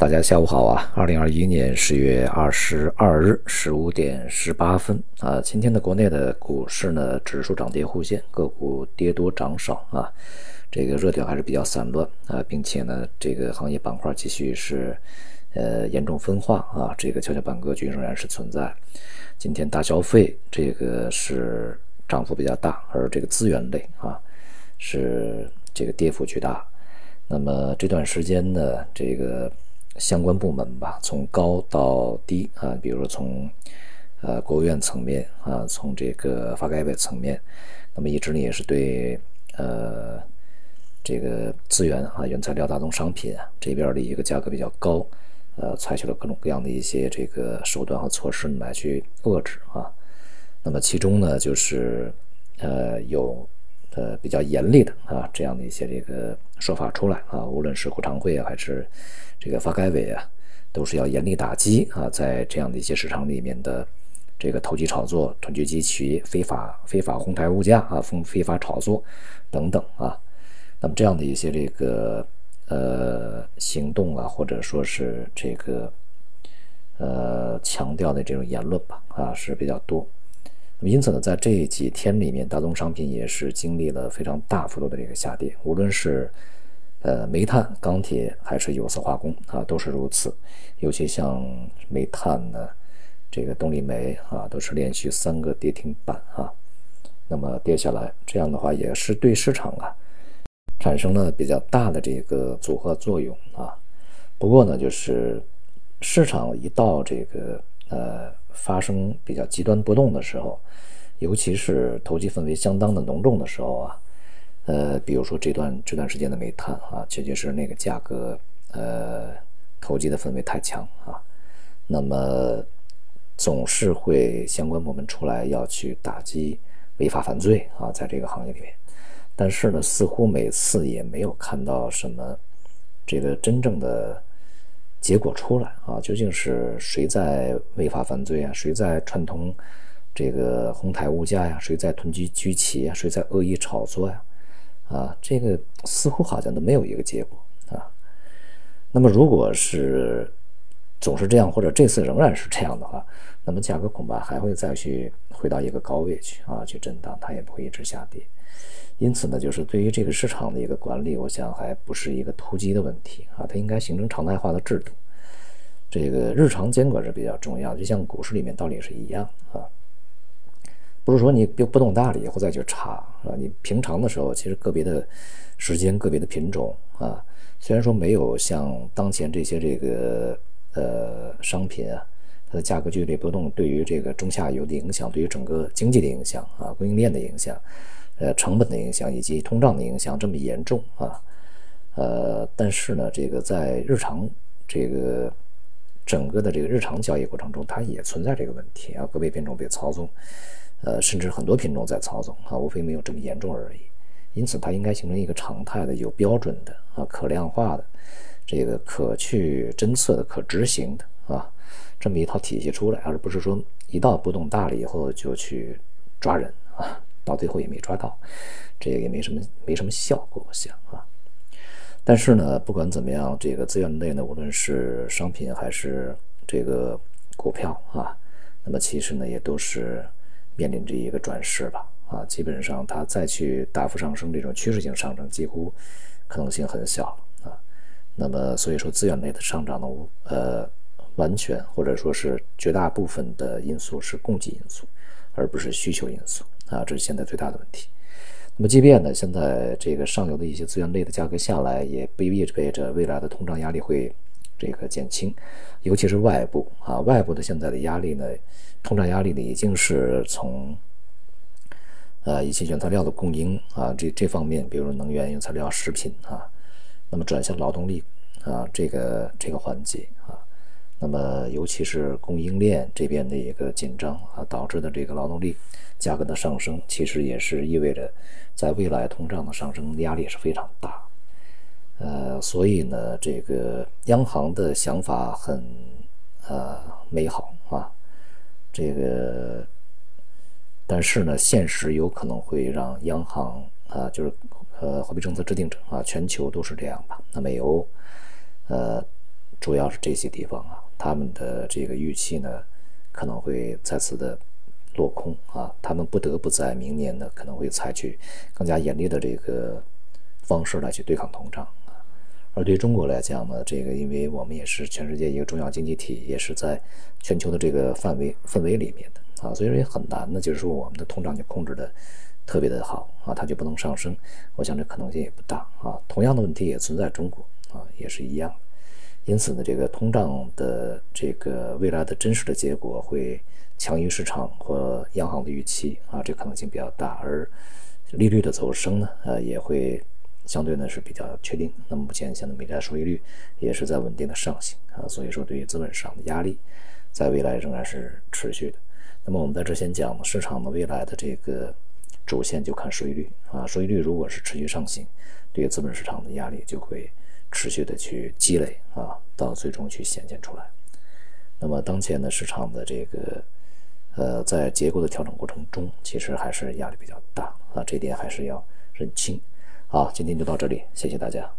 大家下午好啊！二零二一年十月二十二日十五点十八分啊，今天的国内的股市呢，指数涨跌互现，个股跌多涨少啊，这个热点还是比较散乱啊，并且呢，这个行业板块继续是呃严重分化啊，这个跷跷板格局仍然是存在。今天大消费这个是涨幅比较大，而这个资源类啊是这个跌幅巨大。那么这段时间呢，这个。相关部门吧，从高到低啊，比如说从呃国务院层面啊，从这个发改委层面，那么一直呢也是对呃这个资源啊、原材料、大宗商品这边的一个价格比较高，呃，采取了各种各样的一些这个手段和措施来去遏制啊。那么其中呢，就是呃有呃比较严厉的啊这样的一些这个说法出来啊，无论是国常会啊还是。这个发改委啊，都是要严厉打击啊，在这样的一些市场里面的这个投机炒作、囤积积蓄、非法非法哄抬物价啊、非非法炒作等等啊，那么这样的一些这个呃行动啊，或者说是这个呃强调的这种言论吧啊是比较多。因此呢，在这几天里面，大宗商品也是经历了非常大幅度的这个下跌，无论是。呃，煤炭、钢铁还是有色化工啊，都是如此。尤其像煤炭呢，这个动力煤啊，都是连续三个跌停板啊。那么跌下来，这样的话也是对市场啊产生了比较大的这个组合作用啊。不过呢，就是市场一到这个呃发生比较极端波动的时候，尤其是投机氛围相当的浓重的时候啊。呃，比如说这段这段时间的煤炭啊，确确实那个价格，呃，投机的氛围太强啊，那么总是会相关部门出来要去打击违法犯罪啊，在这个行业里面，但是呢，似乎每次也没有看到什么这个真正的结果出来啊，究竟是谁在违法犯罪啊？谁在串通这个哄抬物价呀？谁在囤积居奇啊？谁在恶意炒作呀？啊，这个似乎好像都没有一个结果啊。那么，如果是总是这样，或者这次仍然是这样的话，那么价格恐怕还会再去回到一个高位去啊，去震荡，它也不会一直下跌。因此呢，就是对于这个市场的一个管理，我想还不是一个突击的问题啊，它应该形成常态化的制度。这个日常监管是比较重要，就像股市里面道理是一样啊。不是说你就波动大了以后再去查啊，你平常的时候其实个别的时间、个别的品种啊，虽然说没有像当前这些这个呃商品啊，它的价格剧烈波动对于这个中下游的影响，对于整个经济的影响啊，供应链的影响，呃成本的影响以及通胀的影响这么严重啊，呃，但是呢，这个在日常这个整个的这个日常交易过程中，它也存在这个问题啊，个别品种被操纵。呃，甚至很多品种在操纵啊，无非没有这么严重而已。因此，它应该形成一个常态的、有标准的啊、可量化的、这个可去侦测的、可执行的啊，这么一套体系出来，而不是说一到波动大了以后就去抓人啊，到最后也没抓到，这个也没什么没什么效果，我想啊。但是呢，不管怎么样，这个资源类呢，无论是商品还是这个股票啊，那么其实呢，也都是。面临着一个转势吧，啊，基本上它再去大幅上升，这种趋势性上升几乎可能性很小。那么，所以说资源类的上涨呢，呃，完全或者说是绝大部分的因素是供给因素，而不是需求因素啊，这是现在最大的问题。那么，即便呢，现在这个上游的一些资源类的价格下来，也不意味着未来的通胀压力会这个减轻，尤其是外部啊，外部的现在的压力呢。通胀压力呢，已经是从呃一些原材料的供应啊，这这方面，比如能源、原材料、食品啊，那么转向劳动力啊，这个这个环节啊，那么尤其是供应链这边的一个紧张啊，导致的这个劳动力价格的上升，其实也是意味着在未来通胀的上升压力是非常大。呃，所以呢，这个央行的想法很呃美好啊。这个，但是呢，现实有可能会让央行啊，就是呃，货币政策制定者啊，全球都是这样吧。那美欧，呃，主要是这些地方啊，他们的这个预期呢可能会再次的落空啊，他们不得不在明年呢可能会采取更加严厉的这个方式来去对抗通胀啊。而对中国来讲呢，这个因为我们也是全世界一个重要经济体，也是在全球的这个范围氛围里面的啊，所以说也很难呢，就是说我们的通胀就控制的。特别的好啊，它就不能上升，我想这可能性也不大啊。同样的问题也存在中国啊，也是一样。因此呢，这个通胀的这个未来的真实的结果会强于市场或央行的预期啊，这可能性比较大。而利率的走升呢，呃，也会相对呢是比较确定。那么目前现在美债收益率也是在稳定的上行啊，所以说对于资本市场的压力在未来仍然是持续的。那么我们在这先讲市场的未来的这个。主线就看收益率啊，收益率如果是持续上行，对于资本市场的压力就会持续的去积累啊，到最终去显现出来。那么当前的市场的这个呃，在结构的调整过程中，其实还是压力比较大啊，这点还是要认清。好，今天就到这里，谢谢大家。